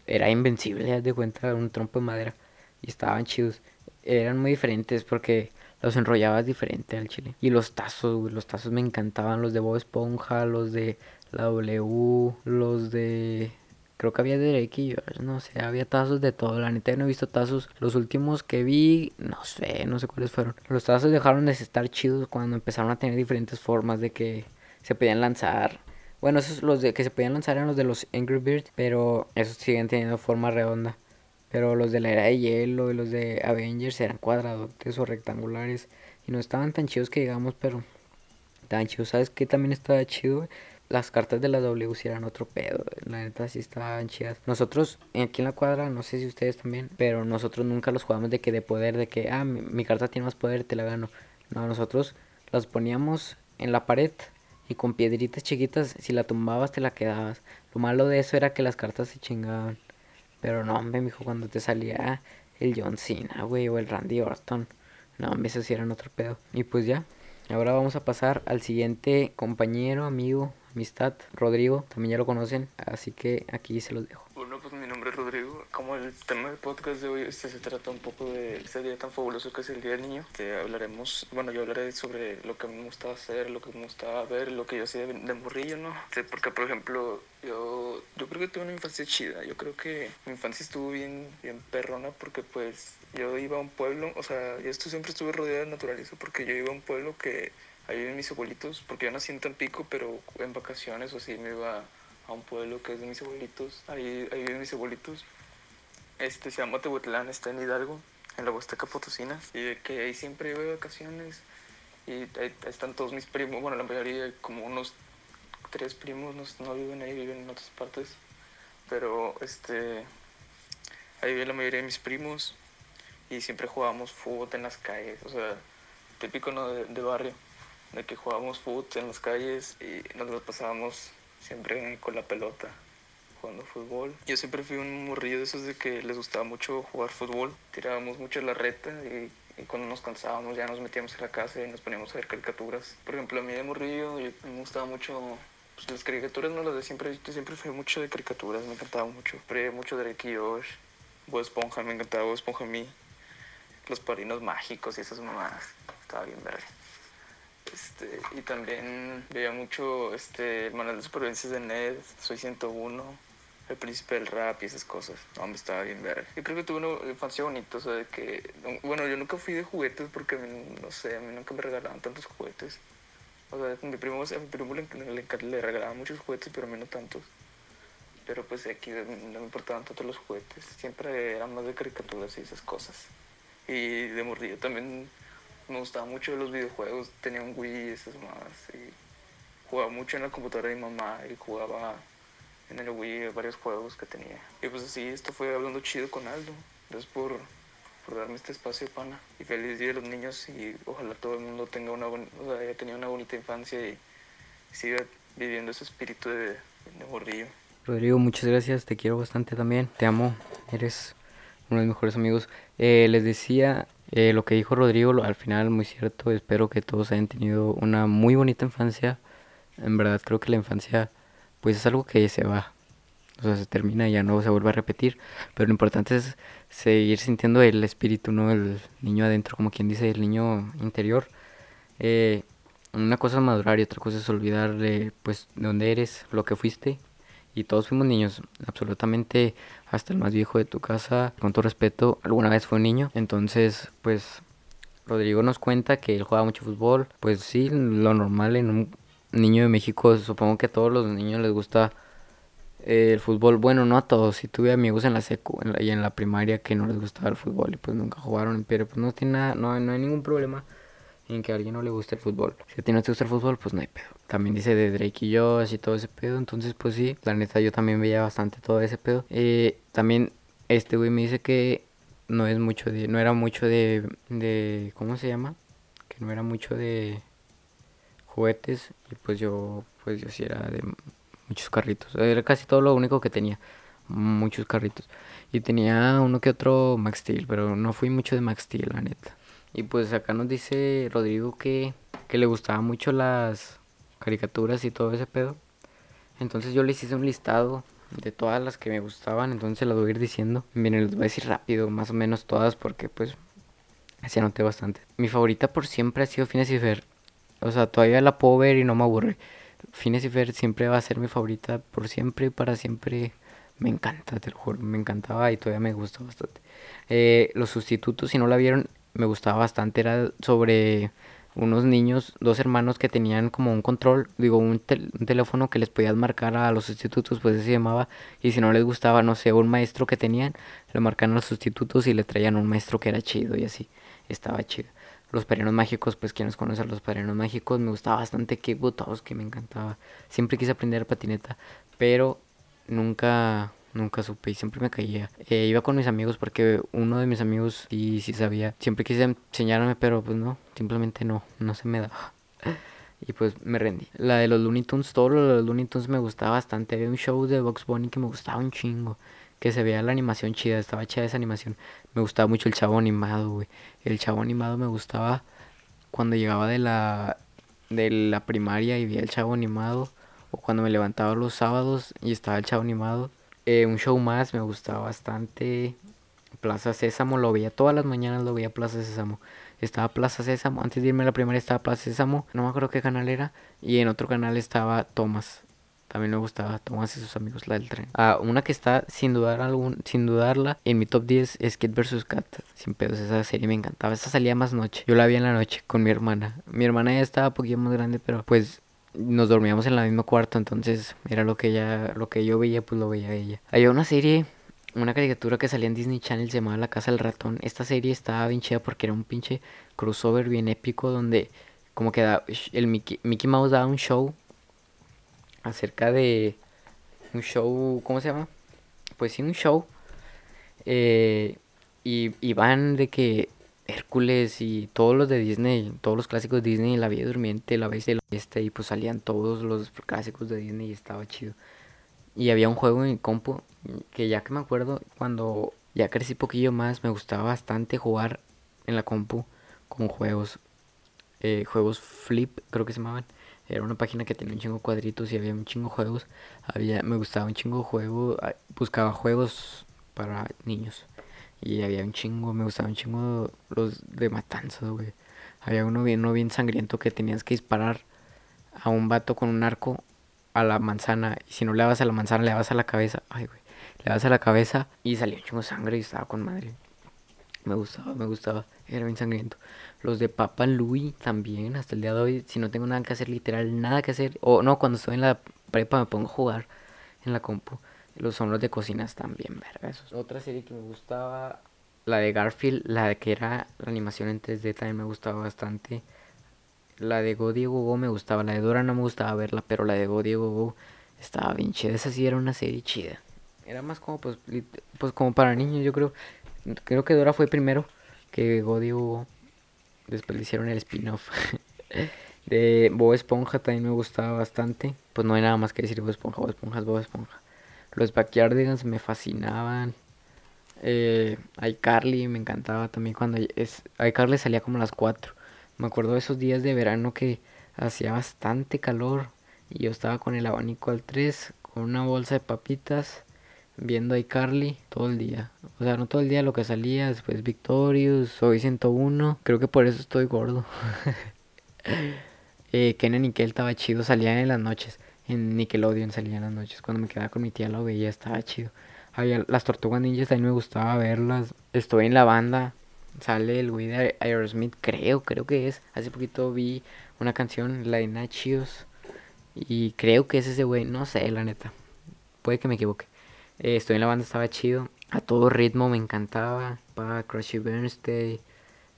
era invencible, ya de cuenta, un trompo de madera. Y estaban chidos. Eran muy diferentes porque los enrollabas diferente al chile. Y los tazos, los tazos me encantaban. Los de Bob Esponja, los de la W, los de... Creo que había de Drake y no sé, había tazos de todo. La neta no he visto tazos. Los últimos que vi, no sé, no sé cuáles fueron. Los tazos dejaron de estar chidos cuando empezaron a tener diferentes formas de que se podían lanzar. Bueno, esos los de que se podían lanzar eran los de los Angry Birds, pero esos siguen teniendo forma redonda. Pero los de la era de hielo y los de Avengers eran cuadradotes o rectangulares. Y no estaban tan chidos que digamos, pero estaban chidos. ¿Sabes qué también estaba chido? Las cartas de la W si eran otro pedo. La neta sí estaban chidas. Nosotros, aquí en la cuadra, no sé si ustedes también, pero nosotros nunca los jugamos de que de poder, de que, ah, mi, mi carta tiene más poder, te la gano. No, nosotros las poníamos en la pared y con piedritas chiquitas, si la tumbabas te la quedabas. Lo malo de eso era que las cartas se chingaban. Pero no, hombre, mijo, cuando te salía el John Cena, güey, o el Randy Orton. No, hombre, esos eran otro pedo. Y pues ya, ahora vamos a pasar al siguiente compañero, amigo, amistad, Rodrigo. También ya lo conocen, así que aquí se los dejo. Bueno, pues mi nombre es Rodrigo. Como el tema del podcast de hoy este se trata un poco de este día tan fabuloso que es el Día del Niño, que hablaremos, bueno, yo hablaré sobre lo que me gustaba hacer, lo que me gustaba ver, lo que yo hacía de, morrillo, ¿no? Sí, porque, por ejemplo, yo, yo creo que tuve una infancia chida. Yo creo que mi infancia estuvo bien, bien perrona porque, pues, yo iba a un pueblo, o sea, yo esto siempre estuve rodeado de naturaleza porque yo iba a un pueblo que ahí viven mis abuelitos, porque yo nací en Tampico, pero en vacaciones o así me iba a un pueblo que es de mis abuelitos, ahí, ahí viven mis abuelitos. Este se llama Tehuetlán, está en Hidalgo, en la Huasteca Potosina. Y de que ahí siempre voy de vacaciones. Y ahí están todos mis primos, bueno, la mayoría, como unos tres primos, no, no viven ahí, viven en otras partes. Pero este ahí vive la mayoría de mis primos. Y siempre jugábamos fútbol en las calles, o sea, típico ¿no? de, de barrio, de que jugábamos fútbol en las calles y nos lo pasábamos siempre con la pelota jugando fútbol. Yo siempre fui un morrillo de esos de que les gustaba mucho jugar fútbol. Tirábamos mucho la reta y, cuando nos cansábamos ya nos metíamos en la casa y nos poníamos a ver caricaturas. Por ejemplo, a mí de morrillo me gustaba mucho pues, las caricaturas, no las de siempre. Siempre fui mucho de caricaturas, me encantaba mucho. Siempre mucho Drake y Josh, Bob Esponja, me encantaba Bob Esponja a mí. Los padrinos mágicos y esas mamadas. Estaba bien verde. Este, y también veía mucho este, el manual de supervivencias de Ned, Soy 101, El Príncipe del Rap y esas cosas. No, me estaba bien ver. Yo creo que tuve una infancia bonita, o sea, de que... Bueno, yo nunca fui de juguetes porque, no sé, a mí nunca me regalaban tantos juguetes. O sea, mi primo, a mi primo le, le, le regalaban muchos juguetes, pero a mí no tantos. Pero pues aquí no me importaban tanto los juguetes. Siempre eran más de caricaturas y esas cosas. Y de mordillo también me gustaba mucho los videojuegos, tenía un Wii y esas más. Y jugaba mucho en la computadora de mi mamá y jugaba en el Wii varios juegos que tenía. Y pues así, esto fue hablando chido con Aldo. Gracias por, por darme este espacio, pana. Y feliz día de los niños y ojalá todo el mundo tenga una, o haya tenido una bonita infancia y siga viviendo ese espíritu de, de morrillo. Rodrigo, muchas gracias, te quiero bastante también, te amo, eres uno de mis mejores amigos. Eh, les decía eh, lo que dijo Rodrigo, al final muy cierto, espero que todos hayan tenido una muy bonita infancia. En verdad creo que la infancia pues es algo que se va, o sea, se termina y ya no se vuelve a repetir, pero lo importante es seguir sintiendo el espíritu, ¿no? El niño adentro, como quien dice, el niño interior. Eh, una cosa es madurar y otra cosa es olvidar de, pues, de dónde eres, lo que fuiste y todos fuimos niños, absolutamente hasta el más viejo de tu casa, con todo respeto, alguna vez fue un niño. Entonces, pues Rodrigo nos cuenta que él juega mucho fútbol, pues sí, lo normal en un niño de México, supongo que a todos los niños les gusta eh, el fútbol. Bueno, no a todos, si tuve amigos en la secu en la, y en la primaria que no les gustaba el fútbol y pues nunca jugaron, pero pues no tiene nada, no, no hay ningún problema en que a alguien no le guste el fútbol. Si a ti no te gusta el fútbol, pues no hay pedo. También dice de Drake y Josh y todo ese pedo. Entonces, pues sí, la neta yo también veía bastante todo ese pedo. Eh, también este güey me dice que no es mucho de, no era mucho de, de, ¿cómo se llama? Que no era mucho de juguetes y pues yo, pues yo sí era de muchos carritos. Era casi todo lo único que tenía, muchos carritos. Y tenía uno que otro Max Steel, pero no fui mucho de Max Steel, la neta. Y pues acá nos dice Rodrigo que, que le gustaban mucho las caricaturas y todo ese pedo. Entonces yo les hice un listado de todas las que me gustaban, entonces las voy a ir diciendo. Miren, les voy a decir rápido, más o menos todas, porque pues así anoté bastante. Mi favorita por siempre ha sido Phineas y Fer. O sea, todavía la puedo ver y no me aburre. Phineas y Fer siempre va a ser mi favorita por siempre y para siempre. Me encanta, te lo juro, me encantaba y todavía me gusta bastante. Eh, los sustitutos, si no la vieron, me gustaba bastante. Era sobre unos niños, dos hermanos que tenían como un control, digo, un, tel un, teléfono que les podías marcar a los sustitutos, pues se llamaba. Y si no les gustaba, no sé, un maestro que tenían, le marcaban a los sustitutos y le traían un maestro que era chido y así. Estaba chido. Los padrinos mágicos, pues quienes conocen los padrinos mágicos, me gustaba bastante que que me encantaba. Siempre quise aprender patineta, pero nunca nunca supe y siempre me caía. Eh, iba con mis amigos porque uno de mis amigos sí, sí sabía. Siempre quise enseñarme, pero pues no, simplemente no, no se me daba. Y pues me rendí. La de los Looney Tunes, todo lo de los Looney Tunes me gustaba bastante. Había un show de Box Bunny que me gustaba un chingo. Que se veía la animación chida, estaba chida esa animación. Me gustaba mucho el chavo animado, güey. El chavo animado me gustaba cuando llegaba de la, de la primaria y veía el chavo animado. O cuando me levantaba los sábados y estaba el chavo animado. Eh, un show más me gustaba bastante. Plaza Sésamo, lo veía todas las mañanas, lo veía Plaza Sésamo. Estaba Plaza Sésamo, antes de irme a la primaria estaba Plaza Sésamo, no me acuerdo qué canal era. Y en otro canal estaba Thomas. También me gustaba Thomas y sus amigos, la del tren. Ah, una que está sin dudar algún, sin dudarla en mi top 10 es Kid vs Kat. Sin pedos, esa serie me encantaba. Esa salía más noche. Yo la vi en la noche con mi hermana. Mi hermana ya estaba un poquito más grande, pero pues nos dormíamos en el mismo cuarto, entonces era lo que ella, lo que yo veía, pues lo veía ella. Había una serie una caricatura que salía en Disney Channel se llamaba La Casa del Ratón. Esta serie estaba bien chida porque era un pinche crossover bien épico donde como que da, el Mickey, Mickey Mouse daba un show acerca de un show, ¿cómo se llama? Pues sí, un show. Eh, y, y van de que Hércules y todos los de Disney, todos los clásicos de Disney, La Bella Durmiente, La Bestia y la y pues salían todos los clásicos de Disney y estaba chido. Y había un juego en el compu que ya que me acuerdo, cuando ya crecí poquillo más, me gustaba bastante jugar en la compu con juegos. Eh, juegos flip, creo que se llamaban. Era una página que tenía un chingo cuadritos y había un chingo juegos. Había, me gustaba un chingo juego. ah, Buscaba juegos para niños. Y había un chingo, me gustaba un chingo los de matanzas, güey. Había uno bien, uno bien sangriento que tenías que disparar a un vato con un arco a la manzana. Y si no le dabas a la manzana, le dabas a la cabeza. Ay, güey. Le dabas a la cabeza y salía un chingo de sangre y estaba con madre. Me gustaba, me gustaba. Era bien sangriento. Los de Papa Louis también, hasta el día de hoy. Si no tengo nada que hacer, literal, nada que hacer. O no, cuando estoy en la prepa me pongo a jugar en la compu. Los los de cocinas también, verga. esos. Otra serie que me gustaba, la de Garfield, la de que era la animación en 3D también me gustaba bastante. La de Go Diego Go me gustaba, la de Dora no me gustaba verla, pero la de Go Diego Go estaba bien chida. Esa sí era una serie chida. Era más como pues, pues como para niños, yo creo. Creo que Dora fue primero que Go Diego Go. Después le hicieron el spin-off. De Bob Esponja también me gustaba bastante. Pues no hay nada más que decir Bob Esponja, Bob Esponja es Bob Esponja. Los Backyardigans me fascinaban. Eh, iCarly me encantaba también cuando es iCarly salía como a las 4. Me acuerdo de esos días de verano que hacía bastante calor y yo estaba con el abanico al 3 con una bolsa de papitas viendo a iCarly todo el día. O sea, no todo el día lo que salía, después Victorious, Soy 101. Creo que por eso estoy gordo. eh, Kenan y Kel estaba chido, salían en las noches. En Nickelodeon salían en las noches. Cuando me quedaba con mi tía lo veía, estaba chido. Había las tortugas ninjas también me gustaba verlas. Estoy en la banda. Sale el güey de Aerosmith, creo, creo que es. Hace poquito vi una canción, la de Nachios. Y creo que es ese güey, no sé, la neta. Puede que me equivoque. Eh, estoy en la banda, estaba chido. A todo ritmo me encantaba. Pa Crushy Bernstein.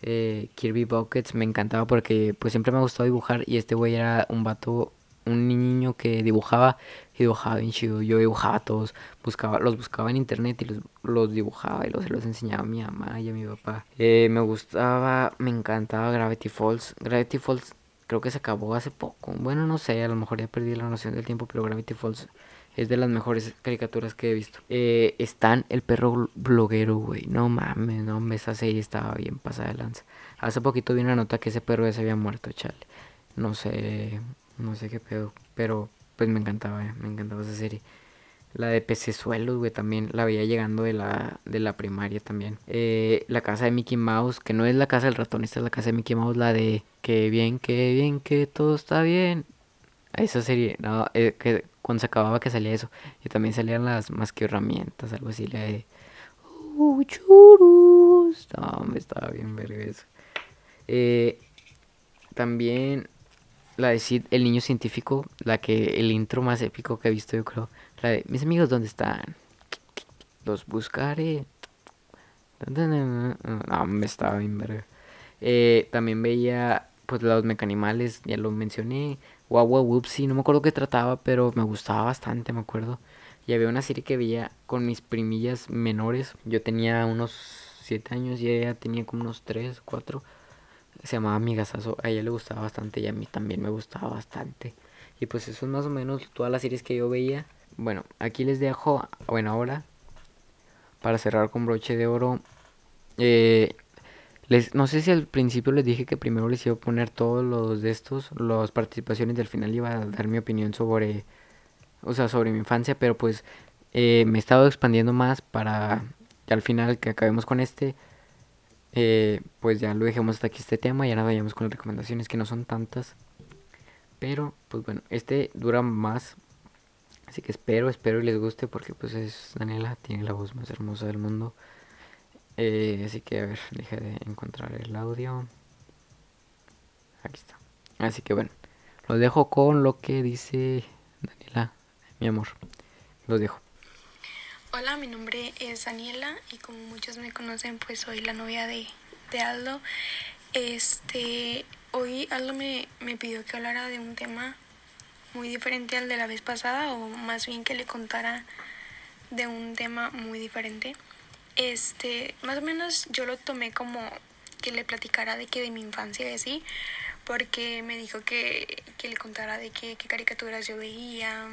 eh, Kirby Buckets me encantaba porque pues siempre me ha gustado dibujar. Y este güey era un vato, un niño que dibujaba y dibujaba bien chido. Yo dibujaba todos, buscaba, los buscaba en internet y los, los dibujaba y los, los enseñaba a mi mamá y a mi papá. Eh, me gustaba, me encantaba Gravity Falls. Gravity Falls creo que se acabó hace poco. Bueno, no sé, a lo mejor ya perdí la noción del tiempo, pero Gravity Falls es de las mejores caricaturas que he visto. Eh, Stan, el perro bl- bloguero, güey. No mames, no mames, esa serie estaba bien pasada de lanza. Hace poquito vi una nota que ese perro ya se había muerto, chale. No sé, no sé qué pedo, pero pues me encantaba, eh, me encantaba esa serie. La de Pecesuelos, güey, también la veía llegando de la, de la primaria también. Eh, la casa de Mickey Mouse, que no es la casa del ratón, esta es la casa de Mickey Mouse, la de que bien, que bien, que todo está bien. Esa serie, no, eh, que cuando se acababa que salía eso. Y también salían las más que herramientas, algo así, la de... "Oh, churus". No, me estaba bien verga eso. Eh, también la de Sid, el niño científico, la que el intro más épico que he visto yo creo. La de mis amigos dónde están. Los buscaré. No, me estaba bien verga. Eh, también veía pues los mecanimales, ya lo mencioné. Wawa Whoopsie, no me acuerdo qué trataba, pero me gustaba bastante, me acuerdo. Y había una serie que veía con mis primillas menores. Yo tenía unos 7 años y ella tenía como unos 3, 4 se llamaba Amigasazo, a ella le gustaba bastante y a mí también me gustaba bastante. Y pues eso es más o menos todas las series que yo veía. Bueno, aquí les dejo, bueno, ahora, para cerrar con broche de oro, eh, les, no sé si al principio les dije que primero les iba a poner todos los de estos, las participaciones del final iba a dar mi opinión sobre, o sea, sobre mi infancia, pero pues eh, me he estado expandiendo más para al final que acabemos con este, eh, pues ya lo dejemos hasta aquí este tema y ahora vayamos con las recomendaciones que no son tantas. Pero, pues bueno, este dura más. Así que espero, espero y les guste porque pues es Daniela, tiene la voz más hermosa del mundo. Eh, así que a ver, deje de encontrar el audio. Aquí está. Así que bueno, los dejo con lo que dice Daniela, mi amor. Los dejo. Hola, mi nombre es Daniela y como muchos me conocen, pues soy la novia de, de Aldo. Este, hoy Aldo me, me pidió que hablara de un tema muy diferente al de la vez pasada, o más bien que le contara de un tema muy diferente. Este, más o menos yo lo tomé como que le platicara de que de mi infancia y así, porque me dijo que, que le contara de qué, caricaturas yo veía,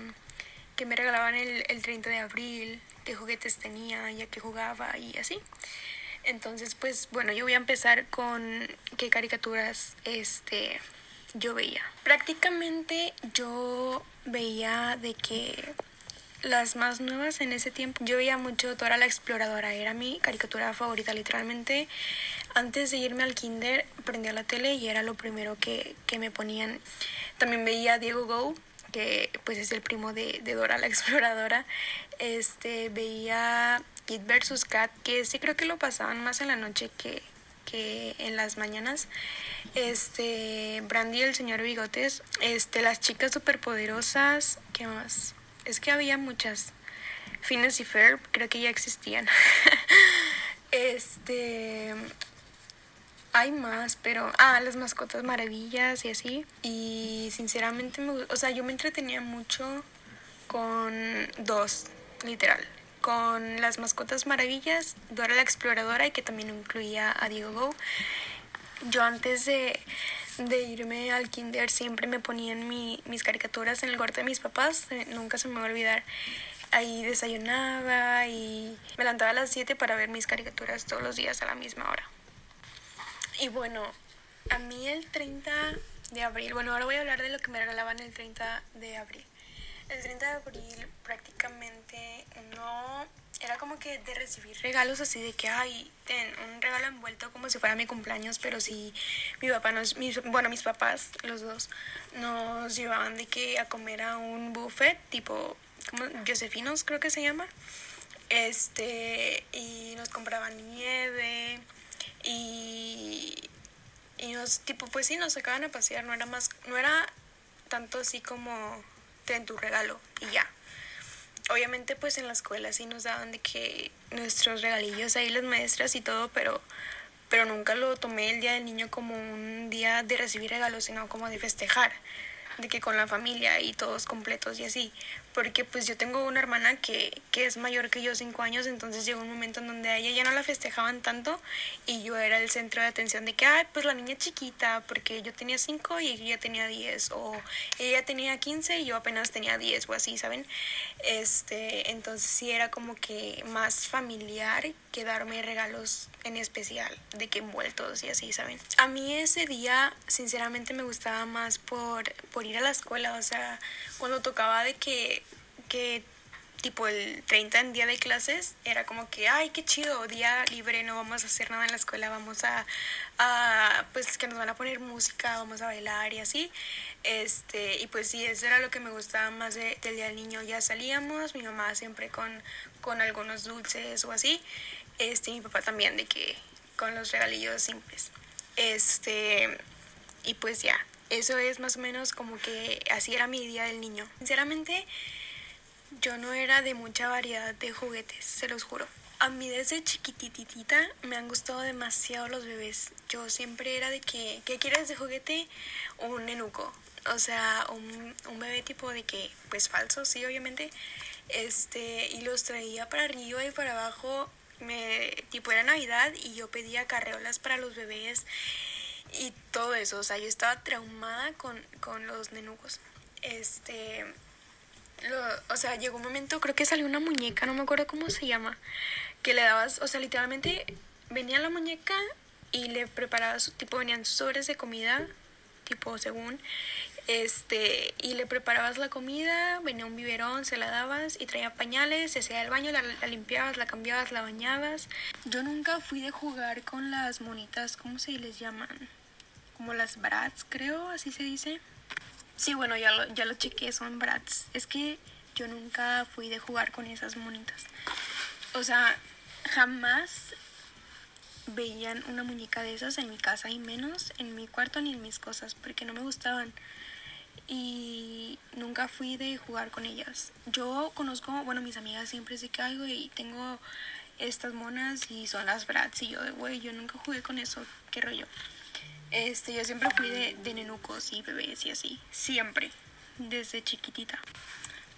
que me regalaban el, el 30 de abril, qué juguetes tenía, ya que jugaba y así. Entonces, pues bueno, yo voy a empezar con qué caricaturas este yo veía. Prácticamente yo veía de que las más nuevas en ese tiempo, yo veía mucho Dora la Exploradora, era mi caricatura favorita literalmente. Antes de irme al kinder prendía la tele y era lo primero que, que me ponían. También veía Diego Go, que pues es el primo de, Dora la Exploradora. Este, veía Kid vs. Cat, que sí creo que lo pasaban más en la noche que, que en las mañanas. Este, Brandy el señor Bigotes, este, las chicas superpoderosas, ¿qué más? Es que había muchas. Phineas y Ferb, creo que ya existían. este, hay más, pero ah, las mascotas maravillas y así. Y sinceramente me, o sea, yo me entretenía mucho con dos, literal con las mascotas maravillas, Dora la exploradora y que también incluía a Diego Go. Yo antes de, de irme al kinder siempre me ponían mi, mis caricaturas en el cuarto de mis papás, eh, nunca se me va a olvidar. Ahí desayunaba y me levantaba a las 7 para ver mis caricaturas todos los días a la misma hora. Y bueno, a mí el 30 de abril, bueno, ahora voy a hablar de lo que me regalaban el 30 de abril. El 30 de abril prácticamente no era como que de recibir regalos así de que ay ten un regalo envuelto como si fuera mi cumpleaños pero sí mi papá nos mis, bueno mis papás los dos nos llevaban de que a comer a un buffet tipo como Josefinos creo que se llama este y nos compraban nieve y y nos tipo pues sí nos sacaban a pasear no era más no era tanto así como ten tu regalo y ya. Obviamente pues en la escuela sí nos daban de que nuestros regalillos ahí las maestras y todo, pero pero nunca lo tomé el día del niño como un día de recibir regalos, sino como de festejar de que con la familia y todos completos y así. Porque pues yo tengo una hermana que, que es mayor que yo cinco años, entonces llegó un momento en donde a ella ya no la festejaban tanto y yo era el centro de atención de que, ay, pues la niña chiquita, porque yo tenía cinco y ella tenía diez, o ella tenía quince y yo apenas tenía diez o así, ¿saben? Este, entonces sí era como que más familiar que darme regalos en especial, de que envueltos y así, ¿saben? A mí ese día, sinceramente, me gustaba más por, por ir a la escuela, o sea, cuando tocaba de que, que tipo el 30 en día de clases, era como que, ay, qué chido, día libre, no vamos a hacer nada en la escuela, vamos a, a pues que nos van a poner música, vamos a bailar y así. Este, y pues sí, eso era lo que me gustaba más de, del día del niño. Ya salíamos, mi mamá siempre con, con algunos dulces o así este, mi papá también, de que con los regalillos simples. Este, y pues ya, eso es más o menos como que así era mi día del niño. Sinceramente, yo no era de mucha variedad de juguetes, se los juro. A mí desde chiquititita me han gustado demasiado los bebés. Yo siempre era de que, ¿qué quieres de juguete? Un nenuco. O sea, un, un bebé tipo de que, pues falso, sí, obviamente. Este, y los traía para arriba y para abajo me tipo era Navidad y yo pedía carreolas para los bebés y todo eso, o sea, yo estaba traumada con, con los nenucos. Este lo, o sea, llegó un momento, creo que salió una muñeca, no me acuerdo cómo se llama, que le dabas, o sea, literalmente venía la muñeca y le preparabas, tipo, venían sobres de comida, tipo, según, este, y le preparabas la comida, venía un biberón, se la dabas y traía pañales, se hacía el baño, la, limpiabas, la cambiabas, la bañabas. Yo nunca fui de jugar con las monitas, ¿cómo se les llaman? Como las brats, creo, así se dice. Sí, bueno, ya lo, ya lo chequé, son brats. Es que yo nunca fui de jugar con esas monitas. O sea, jamás veían una muñeca de esas en mi casa y menos en mi cuarto ni en mis cosas porque no me gustaban. Y nunca fui de jugar con ellas. Yo conozco, bueno, mis amigas siempre hay, güey, y tengo estas monas y son las brats y yo de, güey, yo nunca jugué con eso, qué rollo. Este, yo siempre fui de, de nenucos y bebés y así, siempre, desde chiquitita.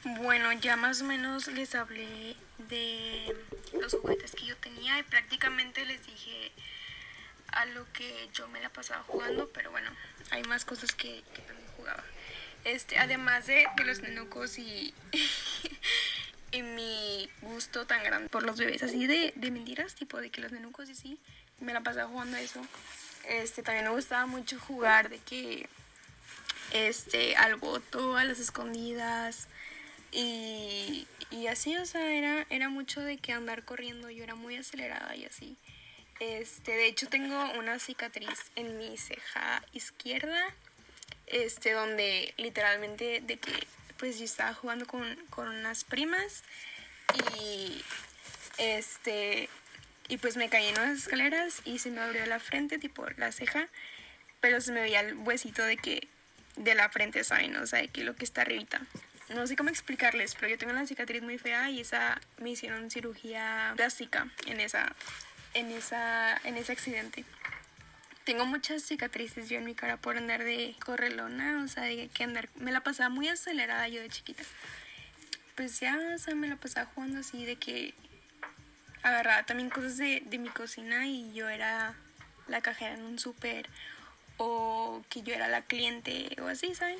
Bueno, ya más o menos les hablé de los juguetes que yo tenía y prácticamente les dije a lo que yo me la pasaba jugando, pero bueno, hay más cosas que, que también jugaba. Este, además de, de los nenucos y, y mi gusto tan grande por los bebés, así de, de mentiras, tipo de que los nenucos y sí, me la pasaba jugando a eso. Este, también me gustaba mucho jugar de que, este, al voto, a las escondidas y, y así, o sea, era, era mucho de que andar corriendo, yo era muy acelerada y así. Este, de hecho tengo una cicatriz en mi ceja izquierda, este, donde literalmente de que pues yo estaba jugando con, con unas primas y este y pues me caí en unas escaleras y se me abrió la frente, tipo la ceja, pero se me veía el huesito de que de la frente, ¿saben? O sea, de que lo que está arribita. No sé cómo explicarles, pero yo tengo una cicatriz muy fea y esa me hicieron cirugía plástica en esa en esa en ese accidente. Tengo muchas cicatrices yo en mi cara por andar de correlona, o sea, de que andar me la pasaba muy acelerada yo de chiquita. Pues ya, o me la pasaba jugando así de que agarraba también cosas de, de mi cocina y yo era la cajera en un súper o que yo era la cliente o así, ¿saben?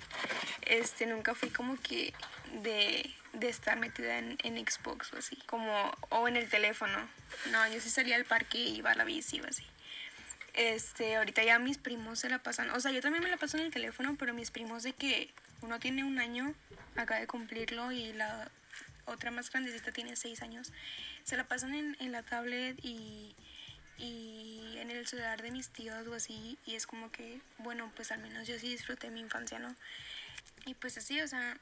Este, nunca fui como que de, de estar metida en, en Xbox o así, como, o en el teléfono. No, yo sí salía al parque y iba a la bici o así. Este, ahorita ya mis primos se la pasan, o sea, yo también me la paso en el teléfono, pero mis primos de que uno tiene un año, acaba de cumplirlo y la otra más grandecita tiene seis años, se la pasan en, en la tablet y, y en el celular de mis tíos o así, y es como que, bueno, pues al menos yo sí disfruté mi infancia, ¿no? Y pues así, o sea,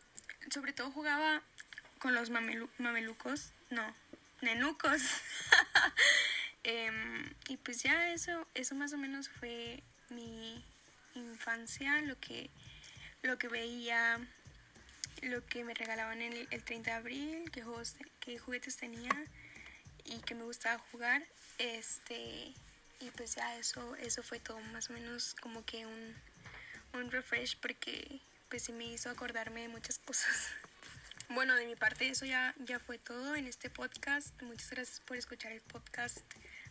sobre todo jugaba con los mamelu- mamelucos, no, nenucos. Em, y pues ya eso, eso más o menos fue mi infancia, lo que, lo que veía, lo que me regalaban el, el 30 de abril, qué, qué juguetes tenía y que me gustaba jugar. Este, y pues ya eso, eso fue todo más o menos como que un, un refresh porque pues sí me hizo acordarme de muchas cosas. Bueno, de mi parte eso ya, ya fue todo en este podcast. Muchas gracias por escuchar el podcast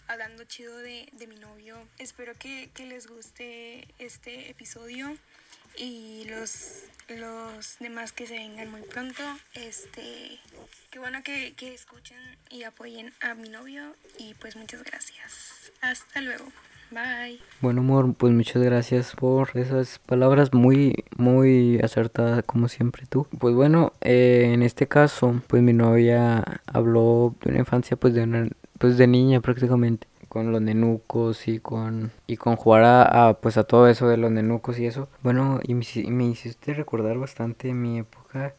hablando chido de, de mi novio. Espero que, que les guste este episodio y los, los demás que se vengan muy pronto. Este, qué bueno que, que escuchen y apoyen a mi novio y pues muchas gracias. Hasta luego. Bye. Bueno, amor, pues muchas gracias por esas palabras muy, muy acertadas como siempre tú. Pues bueno, eh, en este caso, pues mi novia habló de una infancia pues de una, pues de niña prácticamente con los nenucos y con y con jugar a, pues a todo eso de los nenucos y eso. Bueno, y me, me hiciste recordar bastante mi época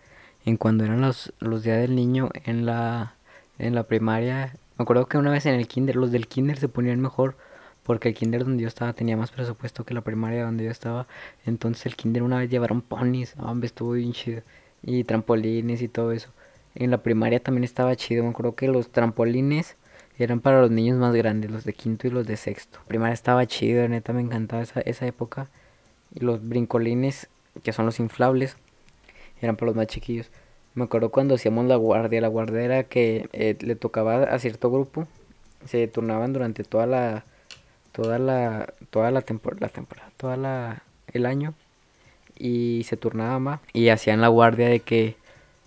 en cuando eran los los días del niño en la en la primaria. Me acuerdo que una vez en el kinder, los del kinder se ponían mejor porque el kinder donde yo estaba tenía más presupuesto que la primaria donde yo estaba. Entonces el kinder una vez llevaron ponis, hombre, estuvo bien chido. Y trampolines y todo eso. En la primaria también estaba chido. Me acuerdo que los trampolines eran para los niños más grandes, los de quinto y los de sexto. Primaria estaba chido, neta, me encantaba esa, esa época. Y los brincolines, que son los inflables, eran para los más chiquillos. Me acuerdo cuando hacíamos la guardia. La guardia era que eh, le tocaba a cierto grupo. Se turnaban durante toda la toda la toda la, tempor la temporada, toda la el año y se turnaban va, y hacían la guardia de que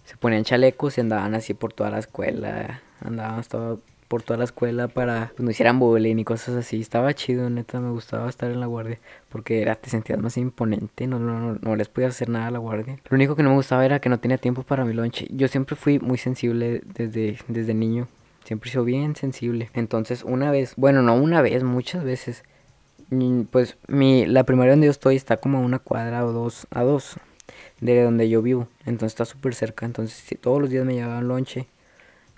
se ponían chalecos y andaban así por toda la escuela, andaban todo por toda la escuela para pues no hicieran bullying y cosas así. Estaba chido, neta, me gustaba estar en la guardia porque era, te sentías más imponente, no, no, no, no les podías hacer nada a la guardia. Lo único que no me gustaba era que no tenía tiempo para mi lonche. Yo siempre fui muy sensible desde, desde niño. Siempre he bien sensible. Entonces, una vez, bueno, no una vez, muchas veces. mm, Pues mi, la primaria donde yo estoy está como a una cuadra o dos, a dos de donde yo vivo. Entonces está súper cerca. Entonces todos los días me llevaban lonche.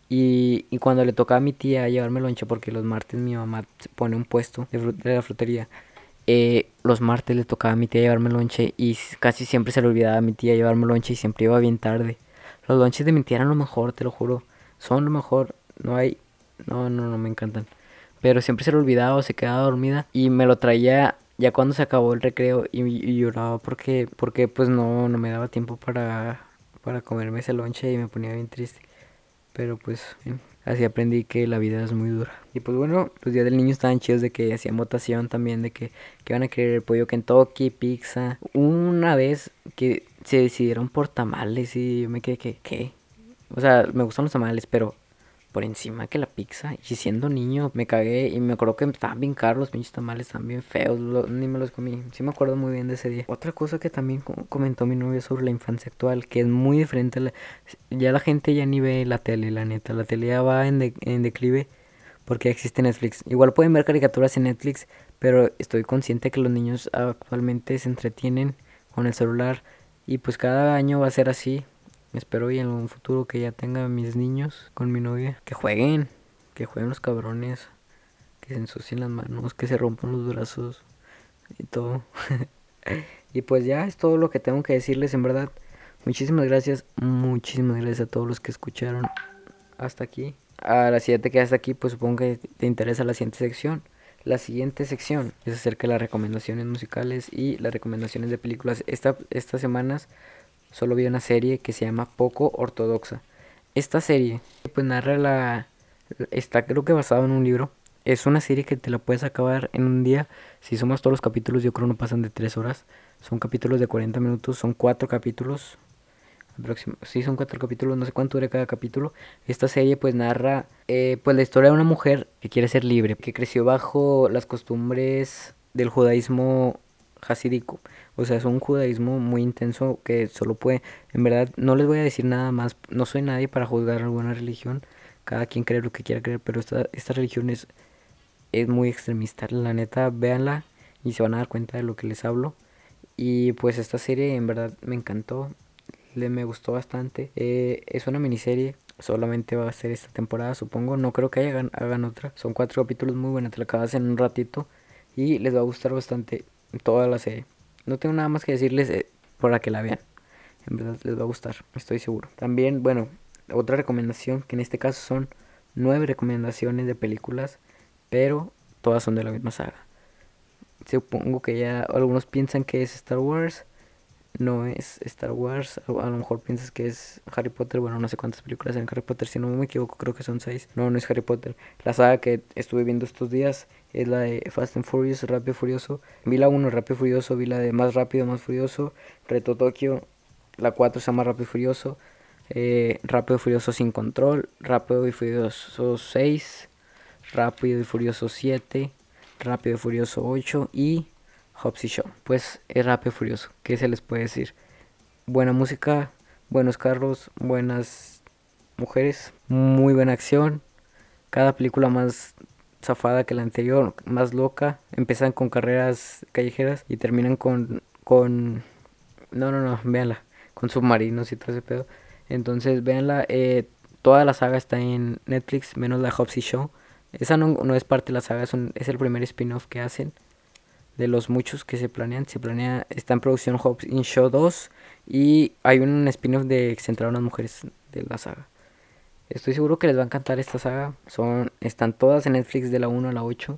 Y, y cuando le tocaba a mi tía llevarme lonche, porque los martes mi mamá pone un puesto de, la frutería. eh, los martes le tocaba a mi tía llevarme lonche y casi siempre se le olvidaba a mi tía llevarme lonche y siempre iba bien tarde. Los lonches de mi tía eran lo mejor, te lo juro. Son lo mejor. No hay... No, no, no, me encantan. Pero siempre se le olvidaba o se quedaba dormida y me lo traía ya cuando se acabó el recreo y, y lloraba porque, porque pues no, no me daba tiempo para, para comerme ese lonche y me ponía bien triste. Pero pues así aprendí que la vida es muy dura. Y pues bueno, los días del niño estaban chidos de que hacían votación también, de que, que iban a querer el pollo Kentucky, pizza. Una vez que se decidieron por tamales y yo me quedé que, ¿qué? O sea, me gustan los tamales, pero por encima que la pizza. Y siendo niño me cagué y me acuerdo que estaban bien caros los pinches tamales, estaban bien feos, lo- ni me los comí. Sí me acuerdo muy bien de ese día. Otra cosa que también co- comentó mi novia sobre la infancia actual, que es muy diferente. a la- ya la gente ya ni ve la tele, la neta. La tele ya va en, de- en declive porque existe Netflix. Igual pueden ver caricaturas en Netflix, pero estoy consciente que los niños actualmente se entretienen con el celular y pues cada año va a ser así. Espero y en un futuro que ya tenga mis niños con mi novia, que jueguen, que jueguen los cabrones, que se ensucien las manos, que se rompan los brazos y todo. y pues ya es todo lo que tengo que decirles en verdad. Muchísimas gracias, muchísimas gracias a todos los que escucharon hasta aquí. A la siguiente que hasta aquí, pues supongo que te interesa la siguiente sección. La siguiente sección es acerca de las recomendaciones musicales y las recomendaciones de películas. Esta, estas semanas solo vi una serie que se llama Poco Ortodoxa. Esta serie, pues narra la... Está creo que basado en un libro. Es una serie que te la puedes acabar en un día. Si sumas todos los capítulos, yo creo no pasan de 3 horas. Son capítulos de 40 minutos, son 4 capítulos. Aproxim- Sí, son cuatro capítulos, no sé cuánto dura cada capítulo. Esta serie pues narra eh, pues la historia de una mujer que quiere ser libre, que creció bajo las costumbres del judaísmo hasídico. O sea, es un judaísmo muy intenso que solo puede, en verdad, no les voy a decir nada más, no soy nadie para juzgar alguna religión, cada quien cree lo que quiera creer, pero esta, esta religión es, es muy extremista, la neta, véanla y se van a dar cuenta de lo que les hablo. Y pues esta serie en verdad me encantó, le me gustó bastante. Eh, es una miniserie, solamente va a ser esta temporada, supongo. No creo que hagan, hagan otra. Son cuatro capítulos muy buenos, te la acabas en un ratito y les va a gustar bastante toda la serie. No tengo nada más que decirles eh, para que la vean. En verdad les va a gustar, estoy seguro. También, bueno, otra recomendación, que en este caso son nueve recomendaciones de películas, pero todas son de la misma saga. Supongo que ya algunos piensan que es Star Wars. No es Star Wars. A lo mejor piensas que es Harry Potter. Bueno, no sé cuántas películas en Harry Potter. Si no me equivoco, creo que son seis. No, no es Harry Potter. La saga que estuve viendo estos días es la de Fast and Furious, Rápido Furioso. Vi la 1, Rápido Furioso. Vi la de Más Rápido, Más Furioso. Reto Tokio. La 4 se llama Rápido Furioso. Eh, Rápido y Furioso sin control. Rápido y Furioso 6. Rápido y Furioso 7. Rápido y Furioso 8. Y Hobbs y Shaw. Pues es Rápido Furioso. ¿Qué se les puede decir? Buena música, buenos carros, buenas mujeres, muy buena acción. Cada película más zafada que la anterior, más loca. Empiezan con carreras callejeras y terminan con. con no, no, no, véanla. Con submarinos y todo ese pedo. Entonces, véanla. Eh, toda la saga está en Netflix, menos la Hobbs y Shaw. Esa no, no es parte de la saga, es, es el primer spin-off que hacen. De los muchos que se planean. Se planea, está en producción Hobbs y Shaw 2. Y hay un spin-off de centrado en las mujeres de la saga. Estoy seguro que les va a encantar esta saga. Son, están todas en Netflix de la 1 a la 8.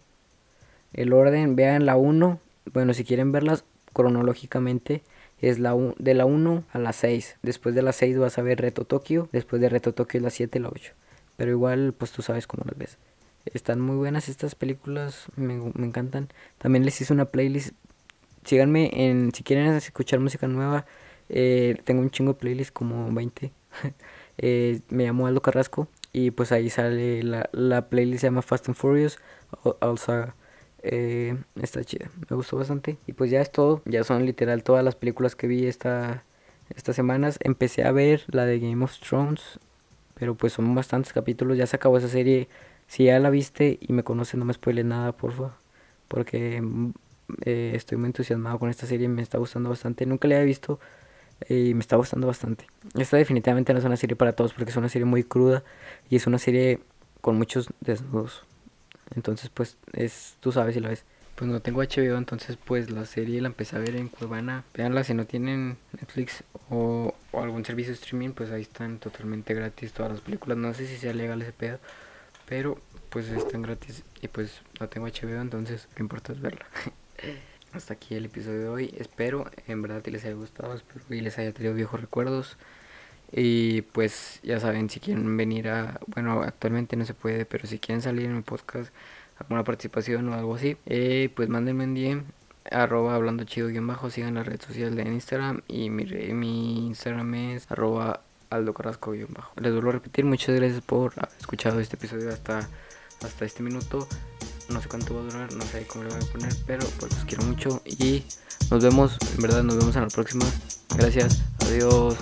El orden, vean la 1. Bueno, si quieren verlas cronológicamente, es la u- de la 1 a la 6. Después de la 6 vas a ver Reto Tokio. Después de Reto Tokio es la 7 y la 8. Pero igual, pues tú sabes cómo las ves. Están muy buenas estas películas, me, me encantan. También les hice una playlist. Síganme en, si quieren escuchar música nueva, eh, tengo un chingo de playlists, como 20. Eh, me llamo Aldo Carrasco y pues ahí sale la, la playlist se llama Fast and Furious All-. Eh, está chida, me gustó bastante. Y pues ya es todo, ya son literal todas las películas que vi esta, estas semanas. Empecé a ver la de Game of Thrones, pero pues son bastantes capítulos, ya se acabó esa serie. Si ya la viste y me conoces, no me spoiles nada, porfa. Porque mm, eh, estoy muy entusiasmado con esta serie, me está gustando bastante. Nunca la había visto y me está gustando bastante. Esta definitivamente no es una serie para todos porque es una serie muy cruda y es una serie con muchos desnudos. Entonces, pues, es, tú sabes si la ves. pues no tengo HBO, entonces pues la serie la empecé a ver en Cuevana. Veanla si no tienen Netflix o, o algún servicio de streaming, pues ahí están totalmente gratis todas las películas. No sé si sea legal ese pedo, pero pues están gratis y pues no tengo HBO, entonces lo importa es verla. Hasta aquí el episodio de hoy. Espero en verdad que les haya gustado, espero les haya traído viejos recuerdos. Y pues ya saben, si quieren venir a, bueno, actualmente no se puede, pero si quieren salir en mi podcast, alguna participación o algo así, eh, pues mándenme un DM, arroba hablando chido guion bajo, sigan la red social de Instagram y mi, mi Instagram es arroba Aldo Carrasco guion bajo. Les vuelvo a repetir, muchas gracias por haber escuchado este episodio hasta, hasta este minuto. No sé cuánto va a durar, no sé cómo lo voy a poner, pero pues los quiero mucho y nos vemos, en verdad nos vemos en la próxima. Gracias, adiós.